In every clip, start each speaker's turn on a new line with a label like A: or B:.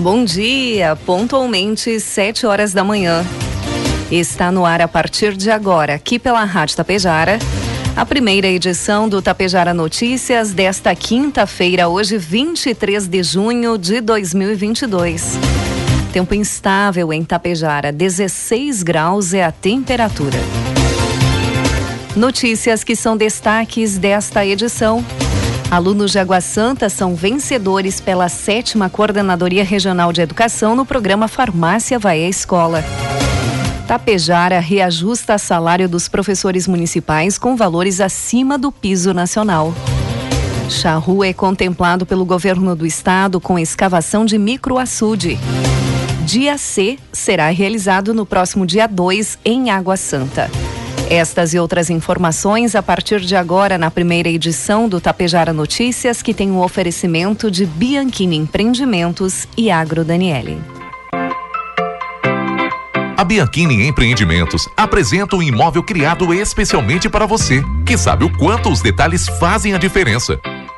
A: Bom dia, pontualmente sete horas da manhã. Está no ar a partir de agora, aqui pela Rádio Tapejara, a primeira edição do Tapejara Notícias desta quinta-feira, hoje 23 de junho de 2022. Tempo instável em Tapejara, 16 graus é a temperatura. Notícias que são destaques desta edição. Alunos de Água Santa são vencedores pela sétima Coordenadoria Regional de Educação no programa Farmácia Vai à Escola. Tapejara reajusta salário dos professores municipais com valores acima do piso nacional. Charrua é contemplado pelo governo do estado com escavação de microaçude. Dia C será realizado no próximo dia 2 em Água Santa. Estas e outras informações a partir de agora na primeira edição do Tapejara Notícias, que tem o um oferecimento de Bianchini Empreendimentos e Agro Daniele.
B: A Bianchini Empreendimentos apresenta um imóvel criado especialmente para você, que sabe o quanto os detalhes fazem a diferença.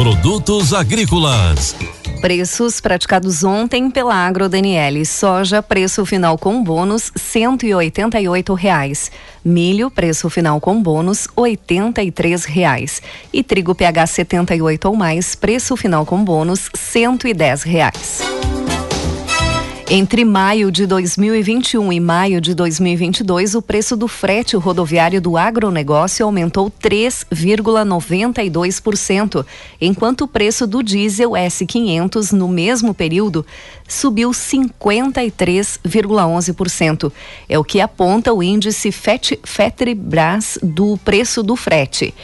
C: Produtos agrícolas.
A: Preços praticados ontem pela Agro Daniele. Soja, preço final com bônus, cento e oitenta e oito reais. Milho, preço final com bônus, oitenta e três reais. E trigo PH 78 ou mais, preço final com bônus, cento e dez reais. Entre maio de 2021 e maio de 2022, o preço do frete rodoviário do agronegócio aumentou 3,92%, enquanto o preço do diesel S500 no mesmo período subiu 53,11%. É o que aponta o índice FETRIBRAS do preço do frete.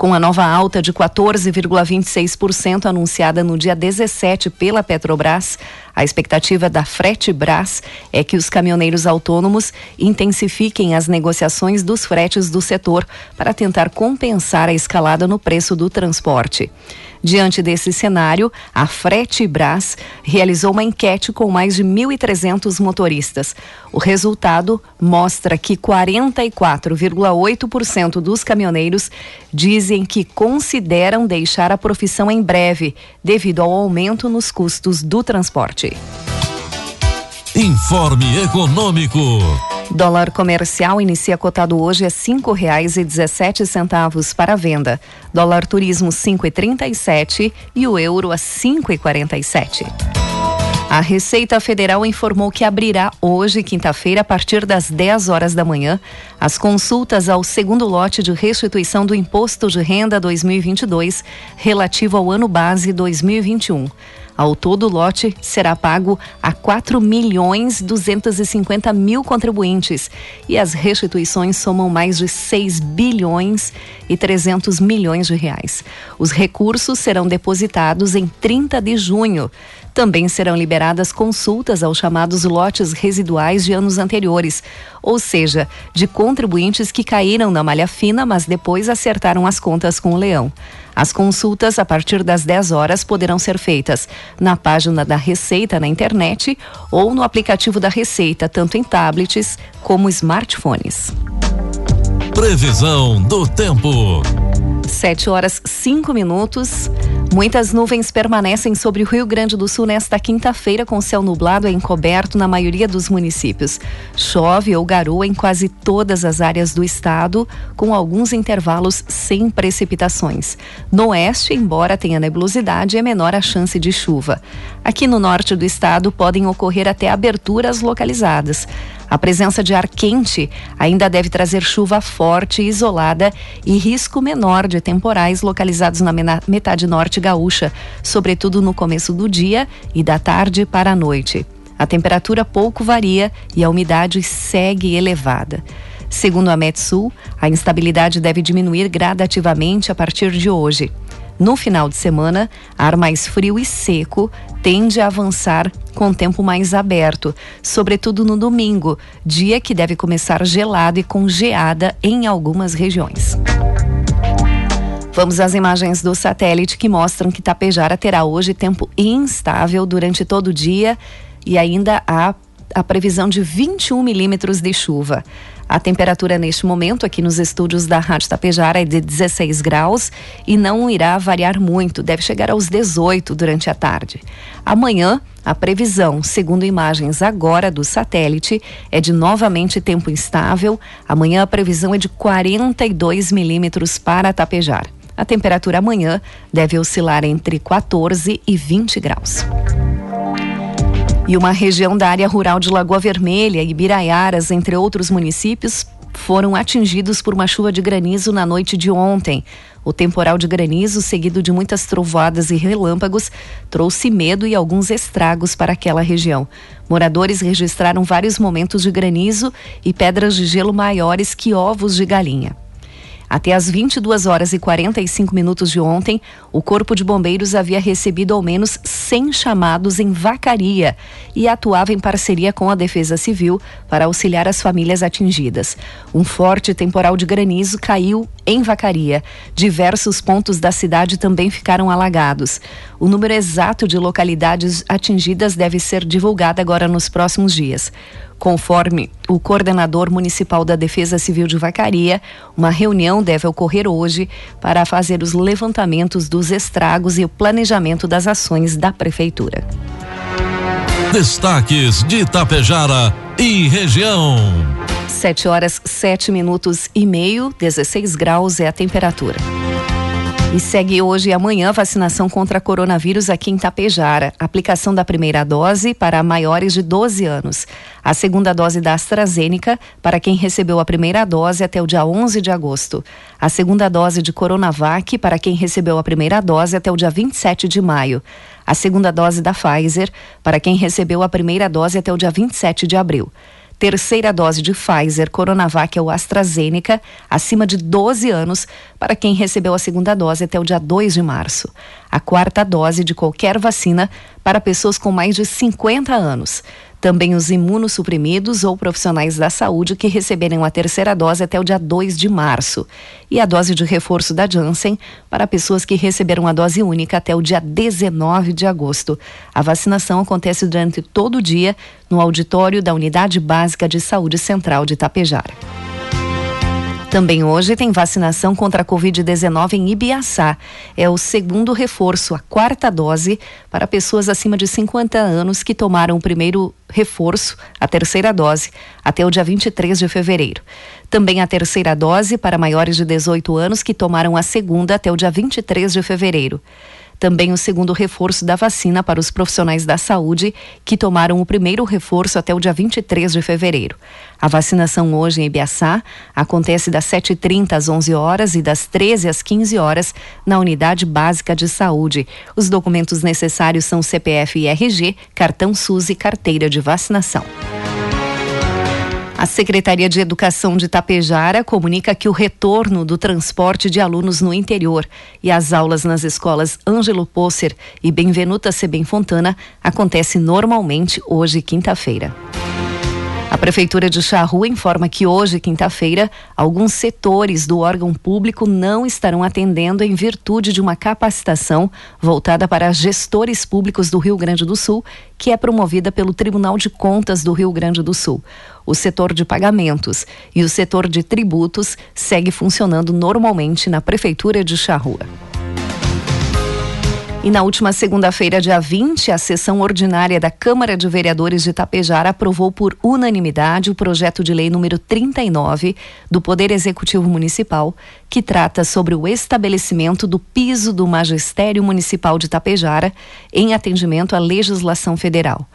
A: Com a nova alta de 14,26% anunciada no dia 17 pela Petrobras, a expectativa da Fretebras é que os caminhoneiros autônomos intensifiquem as negociações dos fretes do setor para tentar compensar a escalada no preço do transporte. Diante desse cenário, a Fretebras realizou uma enquete com mais de 1.300 motoristas. O resultado mostra que 44,8% dos caminhoneiros dizem que consideram deixar a profissão em breve, devido ao aumento nos custos do transporte.
C: Informe Econômico.
A: Dólar comercial inicia cotado hoje a cinco reais e dezessete centavos para venda. Dólar turismo cinco e trinta e sete e o euro a cinco e quarenta e sete. A Receita Federal informou que abrirá hoje, quinta-feira, a partir das 10 horas da manhã, as consultas ao segundo lote de restituição do Imposto de Renda 2022, relativo ao ano base 2021. Ao todo, o lote será pago a 4 milhões 250 mil contribuintes e as restituições somam mais de 6 bilhões e 300 milhões de reais. Os recursos serão depositados em 30 de junho. Também serão liberadas consultas aos chamados lotes residuais de anos anteriores, ou seja, de contribuintes que caíram na malha fina, mas depois acertaram as contas com o leão. As consultas, a partir das 10 horas, poderão ser feitas na página da Receita na internet ou no aplicativo da Receita, tanto em tablets como smartphones.
C: Previsão do tempo.
A: Sete horas cinco minutos. Muitas nuvens permanecem sobre o Rio Grande do Sul nesta quinta-feira, com céu nublado e encoberto na maioria dos municípios. Chove ou garoa em quase todas as áreas do estado, com alguns intervalos sem precipitações. No oeste, embora tenha nebulosidade, é menor a chance de chuva. Aqui no norte do estado podem ocorrer até aberturas localizadas. A presença de ar quente ainda deve trazer chuva forte e isolada e risco menor de temporais localizados na metade norte gaúcha, sobretudo no começo do dia e da tarde para a noite. A temperatura pouco varia e a umidade segue elevada. Segundo a Metsul, a instabilidade deve diminuir gradativamente a partir de hoje. No final de semana, ar mais frio e seco tende a avançar com tempo mais aberto, sobretudo no domingo, dia que deve começar gelado e com geada em algumas regiões. Vamos às imagens do satélite que mostram que Tapejara terá hoje tempo instável durante todo o dia e ainda há a previsão de 21 milímetros de chuva. A temperatura neste momento aqui nos estúdios da Rádio Tapejara é de 16 graus e não irá variar muito, deve chegar aos 18 durante a tarde. Amanhã, a previsão, segundo imagens agora do satélite, é de novamente tempo instável. Amanhã a previsão é de 42 milímetros para Tapejar. A temperatura amanhã deve oscilar entre 14 e 20 graus. E uma região da área rural de Lagoa Vermelha e Biraiaras, entre outros municípios, foram atingidos por uma chuva de granizo na noite de ontem. O temporal de granizo, seguido de muitas trovoadas e relâmpagos, trouxe medo e alguns estragos para aquela região. Moradores registraram vários momentos de granizo e pedras de gelo maiores que ovos de galinha. Até às 22 horas e 45 minutos de ontem, o Corpo de Bombeiros havia recebido ao menos 100 chamados em vacaria e atuava em parceria com a Defesa Civil para auxiliar as famílias atingidas. Um forte temporal de granizo caiu em Vacaria. Diversos pontos da cidade também ficaram alagados. O número exato de localidades atingidas deve ser divulgado agora nos próximos dias. Conforme o coordenador municipal da Defesa Civil de Vacaria, uma reunião deve ocorrer hoje para fazer os levantamentos dos estragos e o planejamento das ações da prefeitura.
C: Destaques de Itapejara e região.
A: 7 horas 7 minutos e meio, 16 graus é a temperatura. E segue hoje e amanhã vacinação contra coronavírus aqui em Tapejara. Aplicação da primeira dose para maiores de 12 anos. A segunda dose da AstraZeneca para quem recebeu a primeira dose até o dia 11 de agosto. A segunda dose de Coronavac para quem recebeu a primeira dose até o dia 27 de maio. A segunda dose da Pfizer para quem recebeu a primeira dose até o dia 27 de abril terceira dose de Pfizer, Coronavac ou AstraZeneca, acima de 12 anos, para quem recebeu a segunda dose até o dia 2 de março. A quarta dose de qualquer vacina para pessoas com mais de 50 anos. Também os imunossuprimidos ou profissionais da saúde que receberem a terceira dose até o dia 2 de março. E a dose de reforço da Janssen para pessoas que receberam a dose única até o dia 19 de agosto. A vacinação acontece durante todo o dia no auditório da Unidade Básica de Saúde Central de Itapejara. Também hoje tem vacinação contra a Covid-19 em Ibiaçá. É o segundo reforço, a quarta dose, para pessoas acima de 50 anos que tomaram o primeiro reforço, a terceira dose, até o dia 23 de fevereiro. Também a terceira dose para maiores de 18 anos que tomaram a segunda até o dia 23 de fevereiro também o segundo reforço da vacina para os profissionais da saúde que tomaram o primeiro reforço até o dia 23 de fevereiro. A vacinação hoje em Ibiaçá acontece das 7h30 às 11 horas e das 13 às 15 horas na Unidade Básica de Saúde. Os documentos necessários são CPF e RG, cartão SUS e carteira de vacinação. A Secretaria de Educação de Tapejara comunica que o retorno do transporte de alunos no interior e as aulas nas escolas Ângelo Posser e Benvenuta Sebem Fontana acontece normalmente hoje, quinta-feira. A Prefeitura de Charrua informa que hoje, quinta-feira, alguns setores do órgão público não estarão atendendo em virtude de uma capacitação voltada para gestores públicos do Rio Grande do Sul, que é promovida pelo Tribunal de Contas do Rio Grande do Sul. O setor de pagamentos e o setor de tributos segue funcionando normalmente na Prefeitura de Charrua. E na última segunda-feira, dia 20, a sessão ordinária da Câmara de Vereadores de Tapejara aprovou por unanimidade o projeto de lei número 39 do Poder Executivo Municipal, que trata sobre o estabelecimento do piso do Magistério Municipal de Tapejara em atendimento à legislação federal.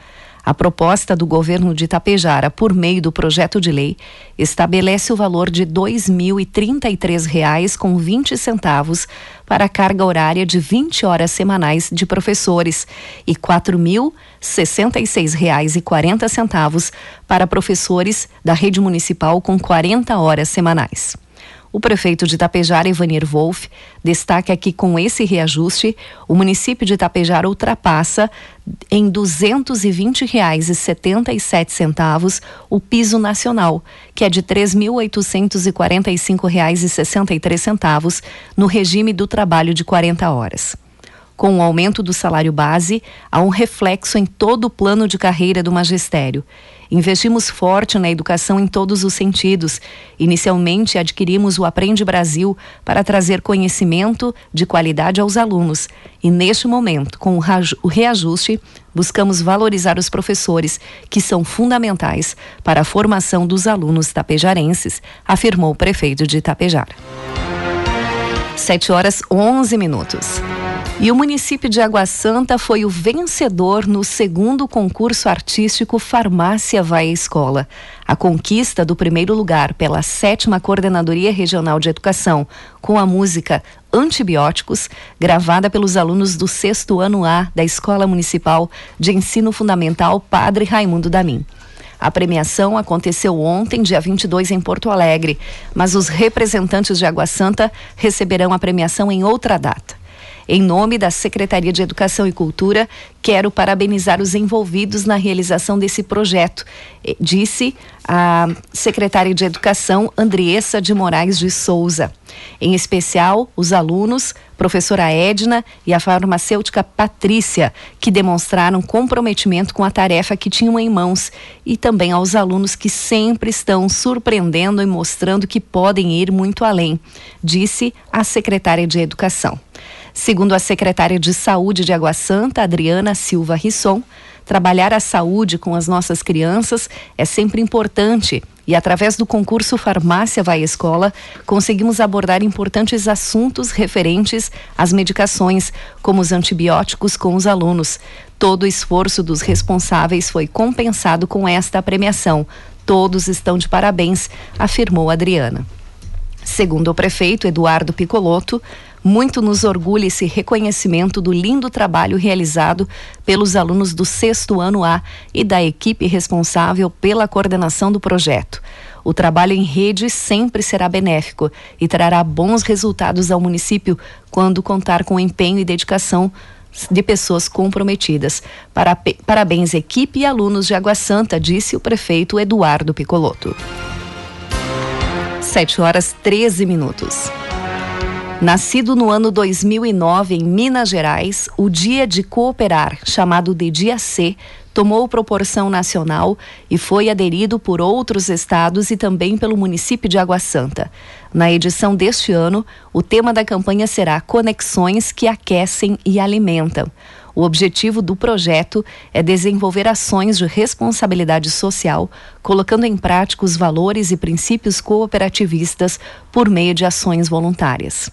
A: A proposta do governo de Itapejara, por meio do projeto de lei, estabelece o valor de R$ 2.033,20 com 20 centavos para a carga horária de 20 horas semanais de professores e R$ 4.066,40 para professores da rede municipal com 40 horas semanais. O prefeito de Itapejara, Ivanir Wolff, destaca que com esse reajuste, o município de Itapejara ultrapassa em R$ 220,77 o piso nacional, que é de R$ 3.845,63 no regime do trabalho de 40 horas. Com o aumento do salário base, há um reflexo em todo o plano de carreira do magistério Investimos forte na educação em todos os sentidos. Inicialmente, adquirimos o Aprende Brasil para trazer conhecimento de qualidade aos alunos. E neste momento, com o reajuste, buscamos valorizar os professores, que são fundamentais para a formação dos alunos tapejarenses, afirmou o prefeito de Itapejara. 7 horas 11 minutos. E o município de Água Santa foi o vencedor no segundo concurso artístico Farmácia Vai à Escola. A conquista do primeiro lugar pela sétima Coordenadoria Regional de Educação, com a música Antibióticos, gravada pelos alunos do sexto ano A da Escola Municipal de Ensino Fundamental Padre Raimundo Damin. A premiação aconteceu ontem, dia 22, em Porto Alegre, mas os representantes de Água Santa receberão a premiação em outra data. Em nome da Secretaria de Educação e Cultura, quero parabenizar os envolvidos na realização desse projeto, eh, disse a secretária de Educação, Andriessa de Moraes de Souza. Em especial, os alunos, professora Edna e a farmacêutica Patrícia, que demonstraram comprometimento com a tarefa que tinham em mãos, e também aos alunos que sempre estão surpreendendo e mostrando que podem ir muito além, disse a secretária de Educação. Segundo a secretária de Saúde de Água Santa, Adriana Silva Risson, trabalhar a saúde com as nossas crianças é sempre importante e através do concurso Farmácia Vai Escola, conseguimos abordar importantes assuntos referentes às medicações, como os antibióticos com os alunos. Todo o esforço dos responsáveis foi compensado com esta premiação. Todos estão de parabéns, afirmou Adriana. Segundo o prefeito Eduardo Picoloto, muito nos orgulha esse reconhecimento do lindo trabalho realizado pelos alunos do sexto ano A e da equipe responsável pela coordenação do projeto. O trabalho em rede sempre será benéfico e trará bons resultados ao município quando contar com empenho e dedicação de pessoas comprometidas. Parabéns, equipe e alunos de Água Santa, disse o prefeito Eduardo Picoloto. 7 horas 13 minutos. Nascido no ano 2009 em Minas Gerais, o Dia de Cooperar, chamado de Dia C, tomou proporção nacional e foi aderido por outros estados e também pelo município de Água Santa. Na edição deste ano, o tema da campanha será Conexões que aquecem e alimentam. O objetivo do projeto é desenvolver ações de responsabilidade social, colocando em prática os valores e princípios cooperativistas por meio de ações voluntárias.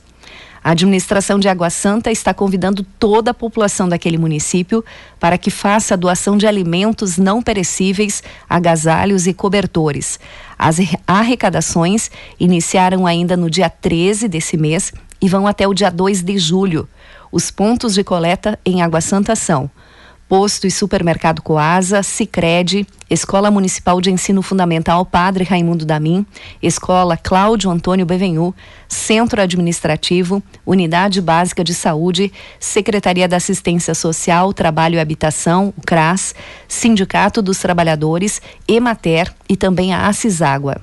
A: A administração de Água Santa está convidando toda a população daquele município para que faça a doação de alimentos não perecíveis, agasalhos e cobertores. As arrecadações iniciaram ainda no dia 13 desse mês e vão até o dia 2 de julho. Os pontos de coleta em Água Santa são Posto e Supermercado Coasa, Sicredi, Escola Municipal de Ensino Fundamental Padre Raimundo Damin, Escola Cláudio Antônio Bevenhu, Centro Administrativo, Unidade Básica de Saúde, Secretaria da Assistência Social, Trabalho e Habitação, o CRAS, Sindicato dos Trabalhadores, Emater e também a Aciságua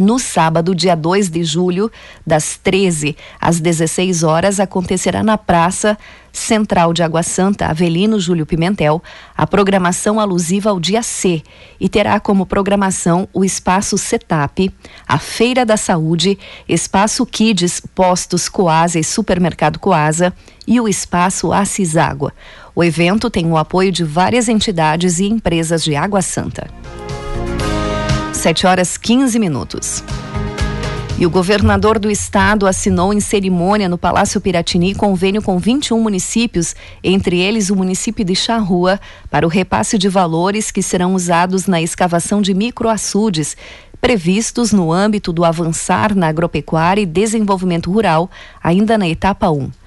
A: no sábado, dia 2 de julho, das 13 às 16 horas, acontecerá na Praça Central de Água Santa, Avelino Júlio Pimentel, a programação alusiva ao dia C e terá como programação o Espaço Setap, a Feira da Saúde, Espaço Kids, Postos Coasa e Supermercado Coasa e o Espaço Assis Água. O evento tem o apoio de várias entidades e empresas de Água Santa. 7 horas 15 minutos. E o governador do estado assinou em cerimônia no Palácio Piratini convênio com 21 municípios, entre eles o município de Charrua, para o repasse de valores que serão usados na escavação de microaçudes, previstos no âmbito do avançar na agropecuária e desenvolvimento rural, ainda na etapa 1.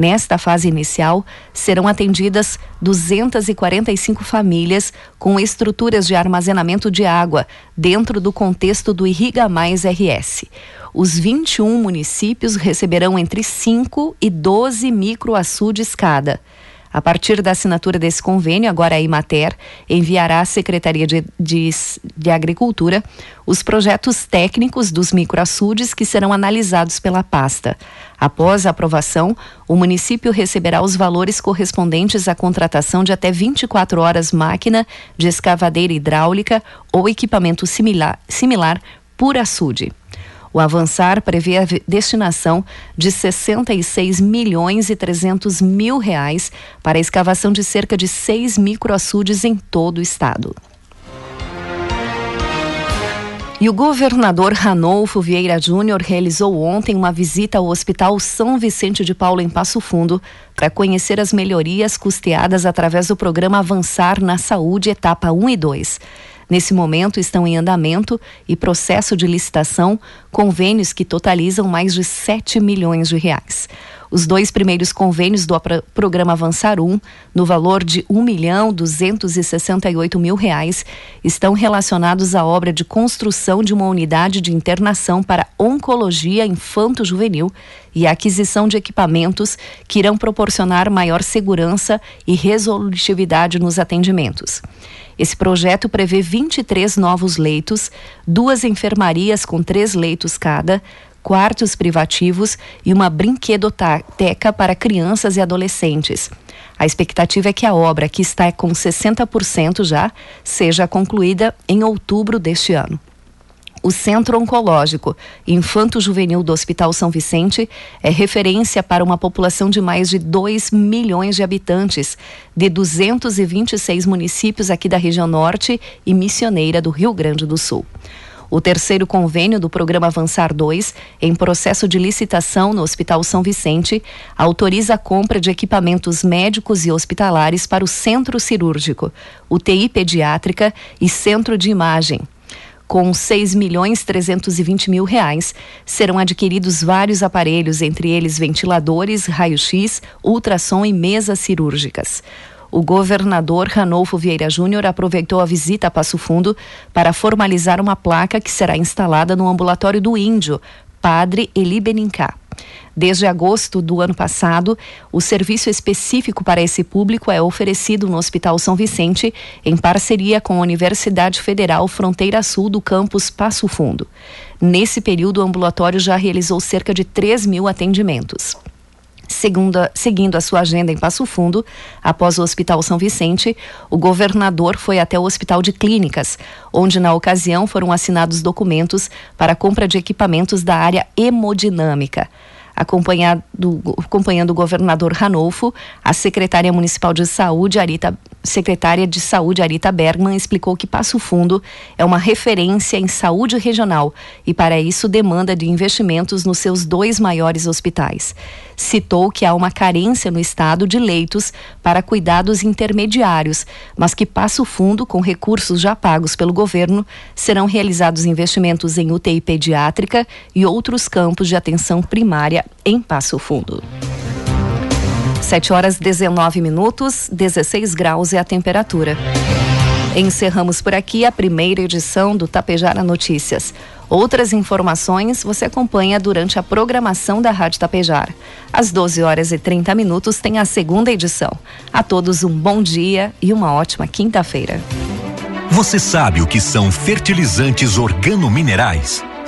A: Nesta fase inicial, serão atendidas 245 famílias com estruturas de armazenamento de água dentro do contexto do Irriga Mais RS. Os 21 municípios receberão entre 5 e 12 microaçudes cada. A partir da assinatura desse convênio, agora a Imater enviará à Secretaria de, de, de, Agricultura os projetos técnicos dos microaçudes que serão analisados pela pasta. Após a aprovação, o município receberá os valores correspondentes à contratação de até 24 horas máquina de escavadeira hidráulica ou equipamento similar, similar por açude. O avançar prevê a destinação de 66 milhões e 300 mil reais para a escavação de cerca de seis microaçudes em todo o estado. E o governador Ranolfo Vieira Júnior realizou ontem uma visita ao Hospital São Vicente de Paulo em Passo Fundo para conhecer as melhorias custeadas através do programa Avançar na Saúde, etapa 1 e 2. Nesse momento estão em andamento e processo de licitação convênios que totalizam mais de 7 milhões de reais. Os dois primeiros convênios do programa Avançar 1, no valor de um milhão duzentos e sessenta e oito mil reais, estão relacionados à obra de construção de uma unidade de internação para oncologia infanto-juvenil e aquisição de equipamentos que irão proporcionar maior segurança e resolutividade nos atendimentos. Esse projeto prevê 23 novos leitos, duas enfermarias com três leitos cada, quartos privativos e uma brinquedoteca para crianças e adolescentes. A expectativa é que a obra, que está com 60% já, seja concluída em outubro deste ano. O Centro Oncológico Infanto Juvenil do Hospital São Vicente é referência para uma população de mais de 2 milhões de habitantes, de 226 municípios aqui da região norte e missioneira do Rio Grande do Sul. O terceiro convênio do programa Avançar 2, em processo de licitação no Hospital São Vicente, autoriza a compra de equipamentos médicos e hospitalares para o centro cirúrgico, UTI pediátrica e centro de imagem com 6 milhões 320 mil reais, serão adquiridos vários aparelhos, entre eles ventiladores, raio-x, ultrassom e mesas cirúrgicas. O governador Ranolfo Vieira Júnior aproveitou a visita a Passo Fundo para formalizar uma placa que será instalada no ambulatório do Índio, Padre Eli Benincá. Desde agosto do ano passado, o serviço específico para esse público é oferecido no Hospital São Vicente, em parceria com a Universidade Federal Fronteira Sul do campus Passo Fundo. Nesse período, o ambulatório já realizou cerca de 3 mil atendimentos. Segundo seguindo a sua agenda em Passo Fundo, após o Hospital São Vicente, o governador foi até o Hospital de Clínicas, onde na ocasião foram assinados documentos para a compra de equipamentos da área hemodinâmica. Acompanhado, acompanhando o governador Ranolfo, a secretária municipal de saúde, Arita, secretária de saúde, Arita Bergman, explicou que Passo Fundo é uma referência em saúde regional e, para isso, demanda de investimentos nos seus dois maiores hospitais. Citou que há uma carência no estado de leitos para cuidados intermediários, mas que Passo Fundo, com recursos já pagos pelo governo, serão realizados investimentos em UTI pediátrica e outros campos de atenção primária em Passo Fundo. 7 horas 19 minutos, 16 graus é a temperatura. Encerramos por aqui a primeira edição do Tapejara Notícias. Outras informações você acompanha durante a programação da Rádio Tapejara. Às 12 horas e 30 minutos tem a segunda edição. A todos um bom dia e uma ótima quinta-feira.
D: Você sabe o que são fertilizantes organominerais?